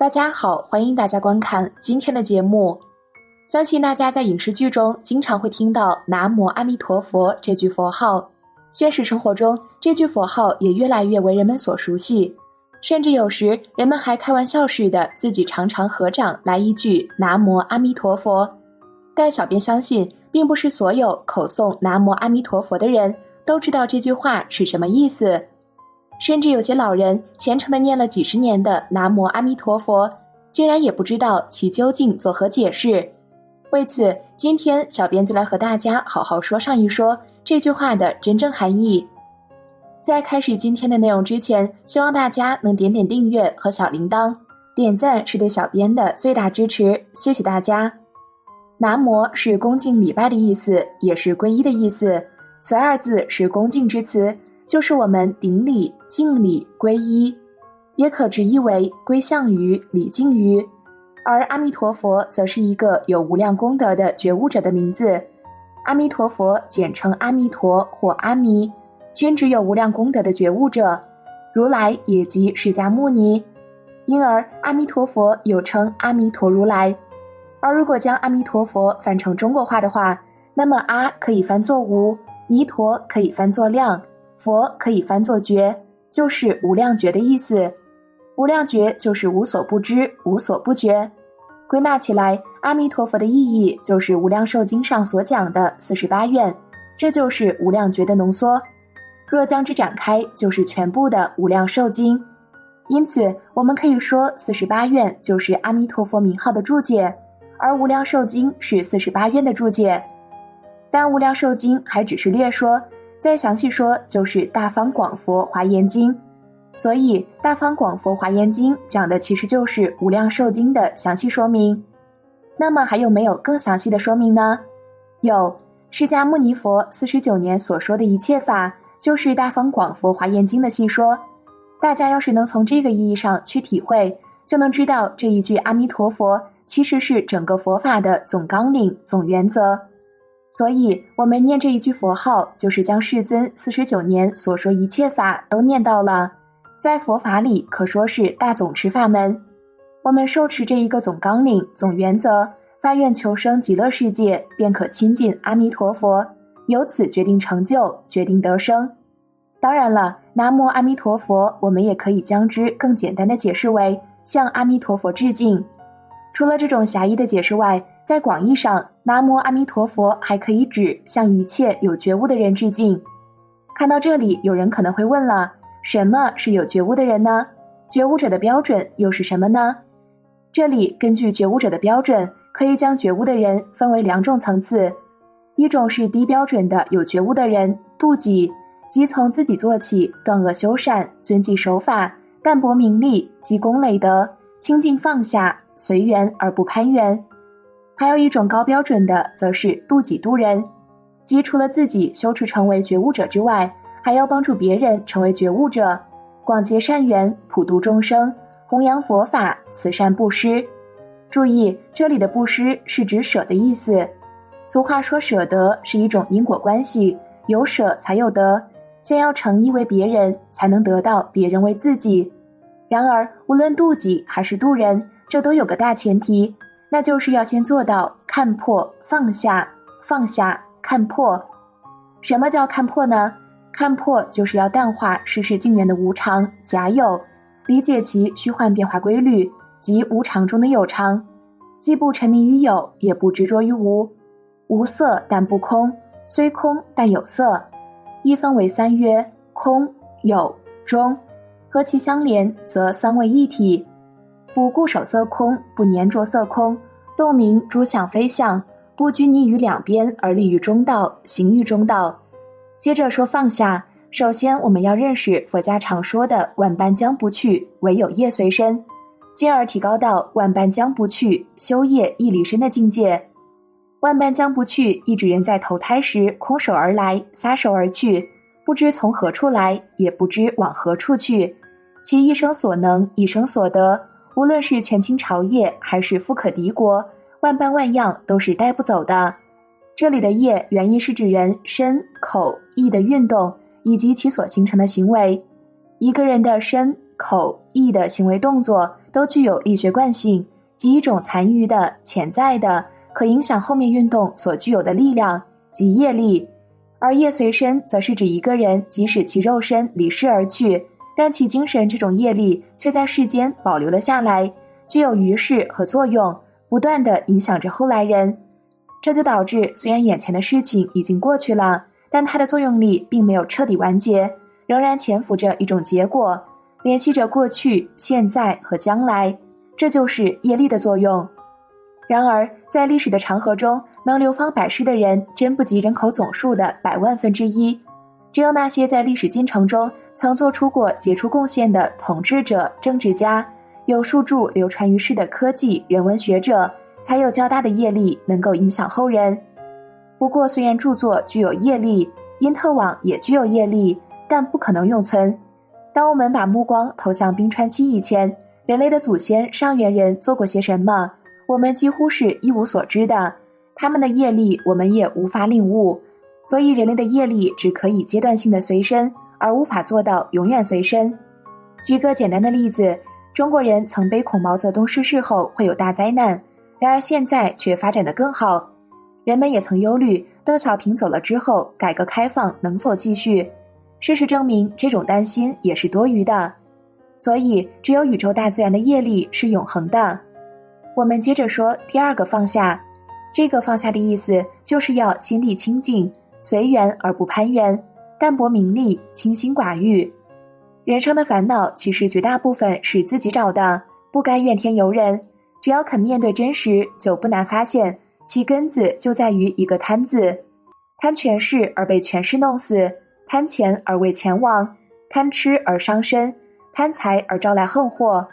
大家好，欢迎大家观看今天的节目。相信大家在影视剧中经常会听到“南无阿弥陀佛”这句佛号，现实生活中这句佛号也越来越为人们所熟悉，甚至有时人们还开玩笑似的自己常常合掌来一句“南无阿弥陀佛”。但小编相信，并不是所有口诵“南无阿弥陀佛”的人都知道这句话是什么意思。甚至有些老人虔诚的念了几十年的“南无阿弥陀佛”，竟然也不知道其究竟作何解释。为此，今天小编就来和大家好好说上一说这句话的真正含义。在开始今天的内容之前，希望大家能点点订阅和小铃铛，点赞是对小编的最大支持，谢谢大家。南无是恭敬礼拜的意思，也是皈依的意思。此二字是恭敬之词。就是我们顶礼、敬礼、皈依，也可直译为归向于、礼敬于。而阿弥陀佛则是一个有无量功德的觉悟者的名字。阿弥陀佛简称阿弥陀或阿弥，均指有无量功德的觉悟者。如来也即释迦牟尼，因而阿弥陀佛又称阿弥陀如来。而如果将阿弥陀佛翻成中国话的话，那么阿可以翻作无，弥陀可以翻作量。佛可以翻作觉，就是无量觉的意思。无量觉就是无所不知、无所不觉。归纳起来，阿弥陀佛的意义就是《无量寿经》上所讲的四十八愿，这就是无量觉的浓缩。若将之展开，就是全部的《无量寿经》。因此，我们可以说四十八愿就是阿弥陀佛名号的注解，而《无量寿经》是四十八愿的注解。但《无量寿经》还只是略说。再详细说，就是《大方广佛华严经》，所以《大方广佛华严经》讲的其实就是《无量寿经》的详细说明。那么还有没有更详细的说明呢？有，释迦牟尼佛四十九年所说的一切法，就是《大方广佛华严经》的细说。大家要是能从这个意义上去体会，就能知道这一句阿弥陀佛其实是整个佛法的总纲领、总原则。所以，我们念这一句佛号，就是将世尊四十九年所说一切法都念到了。在佛法里，可说是大总持法门。我们受持这一个总纲领、总原则，发愿求生极乐世界，便可亲近阿弥陀佛，由此决定成就，决定得生。当然了，南无阿弥陀佛，我们也可以将之更简单的解释为向阿弥陀佛致敬。除了这种狭义的解释外，在广义上，南无阿弥陀佛还可以指向一切有觉悟的人致敬。看到这里，有人可能会问了：什么是有觉悟的人呢？觉悟者的标准又是什么呢？这里根据觉悟者的标准，可以将觉悟的人分为两种层次：一种是低标准的有觉悟的人，妒己，即从自己做起，断恶修善，遵纪守法，淡泊名利，积功累德，清净放下，随缘而不攀缘。还有一种高标准的，则是度己度人，即除了自己修持成为觉悟者之外，还要帮助别人成为觉悟者，广结善缘，普度众生，弘扬佛法，慈善布施。注意，这里的布施是指舍的意思。俗话说，舍得是一种因果关系，有舍才有得，先要诚意为别人，才能得到别人为自己。然而，无论度己还是度人，这都有个大前提。那就是要先做到看破放下，放下看破。什么叫看破呢？看破就是要淡化世事境缘的无常假有，理解其虚幻变化规律及无常中的有常，既不沉迷于有，也不执着于无。无色但不空，虽空但有色。一分为三曰空、有、中，和其相连，则三位一体。不固守色空，不粘着色空，洞明诸相非相，不拘泥于两边，而立于中道，行于中道。接着说放下，首先我们要认识佛家常说的“万般将不去，唯有业随身”，进而提高到“万般将不去，修业亦离身”的境界。万般将不去，意指人在投胎时空手而来，撒手而去，不知从何处来，也不知往何处去，其一生所能，一生所得。无论是权倾朝野，还是富可敌国，万般万样都是带不走的。这里的业原意是指人身、口、意的运动以及其所形成的行为。一个人的身、口、意的行为动作，都具有力学惯性，即一种残余的、潜在的、可影响后面运动所具有的力量，即业力。而业随身，则是指一个人即使其肉身离世而去，但其精神这种业力却在世间保留了下来，具有余势和作用，不断的影响着后来人。这就导致，虽然眼前的事情已经过去了，但它的作用力并没有彻底完结，仍然潜伏着一种结果，联系着过去、现在和将来。这就是业力的作用。然而，在历史的长河中，能流芳百世的人真不及人口总数的百万分之一。只有那些在历史进程中曾做出过杰出贡献的统治者、政治家，有数著流传于世的科技人文学者。才有较大的业力能够影响后人。不过，虽然著作具有业力，因特网也具有业力，但不可能永存。当我们把目光投向冰川期以前，人类的祖先上元人做过些什么，我们几乎是一无所知的。他们的业力，我们也无法领悟。所以，人类的业力只可以阶段性的随身，而无法做到永远随身。举个简单的例子，中国人曾悲恐毛泽东逝世后会有大灾难。然而现在却发展得更好，人们也曾忧虑邓小平走了之后，改革开放能否继续？事实证明，这种担心也是多余的。所以，只有宇宙大自然的业力是永恒的。我们接着说第二个放下，这个放下的意思就是要心地清净，随缘而不攀缘，淡泊名利，清心寡欲。人生的烦恼其实绝大部分是自己找的，不该怨天尤人。只要肯面对真实，就不难发现其根子就在于一个贪字：贪权势而被权势弄死，贪钱而为钱亡，贪吃而伤身，贪财而招来横祸，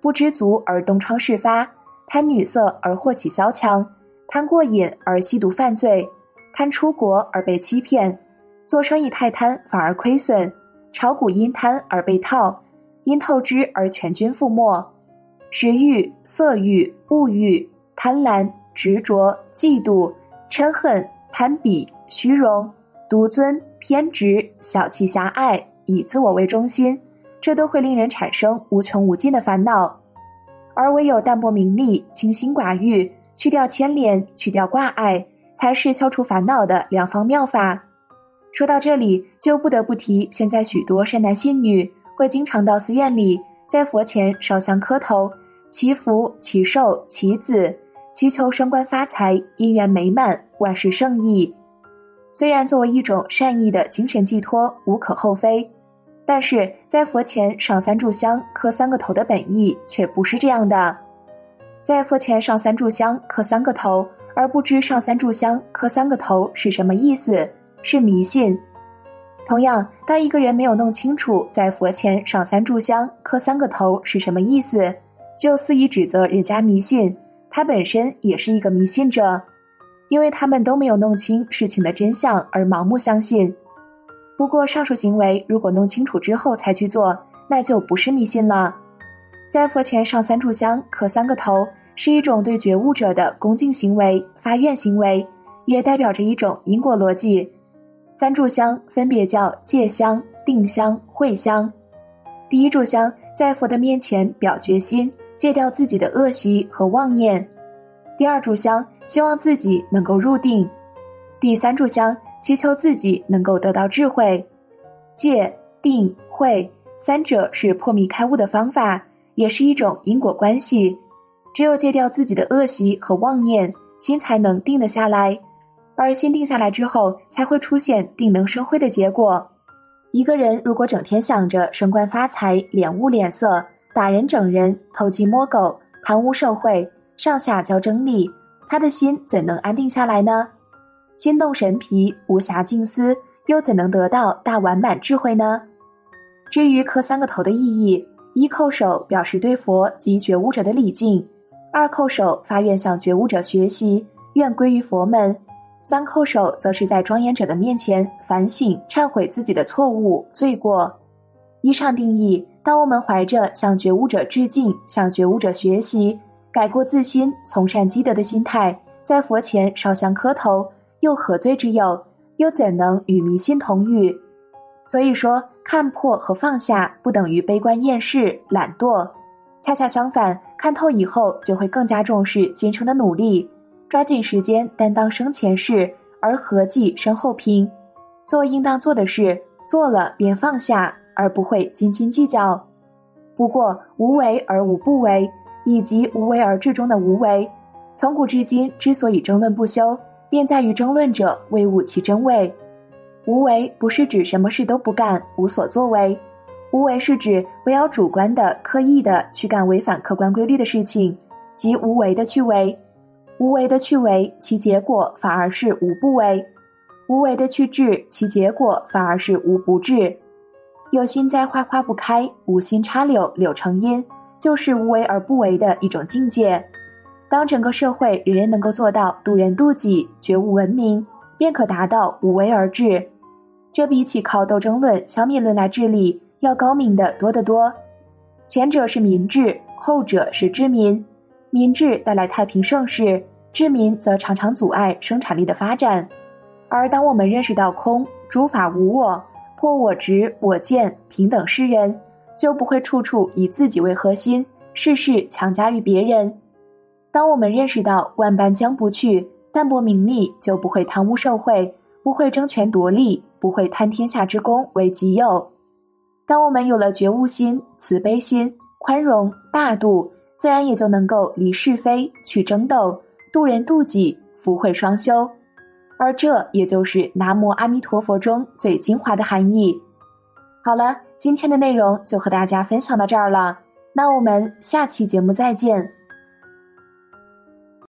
不知足而东窗事发，贪女色而祸起萧墙，贪过瘾而吸毒犯罪，贪出国而被欺骗，做生意太贪反而亏损，炒股因贪而被套，因透支而全军覆没。食欲、色欲、物欲、贪婪、执着、嫉妒、嗔恨、攀比、虚荣、独尊、偏执、小气、狭隘，以自我为中心，这都会令人产生无穷无尽的烦恼。而唯有淡泊名利、清心寡欲，去掉牵连，去掉挂碍，才是消除烦恼的良方妙法。说到这里，就不得不提现在许多善男信女会经常到寺院里，在佛前烧香磕头。祈福、祈寿、祈子，祈求升官发财、姻缘美满、万事胜意。虽然作为一种善意的精神寄托无可厚非，但是在佛前上三炷香、磕三个头的本意却不是这样的。在佛前上三炷香、磕三个头，而不知上三炷香、磕三个头是什么意思，是迷信。同样，当一个人没有弄清楚在佛前上三炷香、磕三个头是什么意思，就肆意指责人家迷信，他本身也是一个迷信者，因为他们都没有弄清事情的真相而盲目相信。不过，上述行为如果弄清楚之后才去做，那就不是迷信了。在佛前上三炷香、磕三个头，是一种对觉悟者的恭敬行为、发愿行为，也代表着一种因果逻辑。三炷香分别叫戒香、定香、慧香。第一炷香在佛的面前表决心。戒掉自己的恶习和妄念。第二炷香，希望自己能够入定；第三炷香，祈求自己能够得到智慧。戒、定、慧三者是破迷开悟的方法，也是一种因果关系。只有戒掉自己的恶习和妄念，心才能定得下来。而心定下来之后，才会出现定能生慧的结果。一个人如果整天想着升官发财、脸物脸色，打人、整人、偷鸡摸狗、贪污受贿、上下交争利，他的心怎能安定下来呢？心动神疲，无暇静思，又怎能得到大完满智慧呢？至于磕三个头的意义，一叩首表示对佛及觉悟者的礼敬，二叩首发愿向觉悟者学习，愿归于佛门，三叩首则是在庄严者的面前反省、忏悔自己的错误罪过。以上定义。当我们怀着向觉悟者致敬、向觉悟者学习、改过自新、从善积德的心态，在佛前烧香磕头，又何罪之有？又怎能与迷信同语？所以说，看破和放下不等于悲观厌世、懒惰。恰恰相反，看透以后就会更加重视今生的努力，抓紧时间担当生前事，而合计身后平，做应当做的事，做了便放下，而不会斤斤计较。不过，无为而无不为，以及无为而治中的无为，从古至今之所以争论不休，便在于争论者未悟其真伪。无为不是指什么事都不干，无所作为。无为是指不要主观的、刻意的去干违反客观规律的事情，即无为的去为。无为的去为，其结果反而是无不为；无为的去治，其结果反而是无不治。有心栽花花不开，无心插柳柳成荫，就是无为而不为的一种境界。当整个社会人人能够做到渡人渡己、觉悟文明，便可达到无为而治。这比起靠斗争论、消灭论来治理。要高明的多得多，前者是民治，后者是治民。民治带来太平盛世，治民则常常阻碍生产力的发展。而当我们认识到空、诸法无我、破我执、我见、平等世人，就不会处处以自己为核心，事事强加于别人。当我们认识到万般将不去，淡泊名利，就不会贪污受贿，不会争权夺利，不会贪天下之功为己有。当我们有了觉悟心、慈悲心、宽容、大度，自然也就能够离是非、去争斗、渡人渡己、福慧双修，而这也就是南无阿弥陀佛中最精华的含义。好了，今天的内容就和大家分享到这儿了，那我们下期节目再见。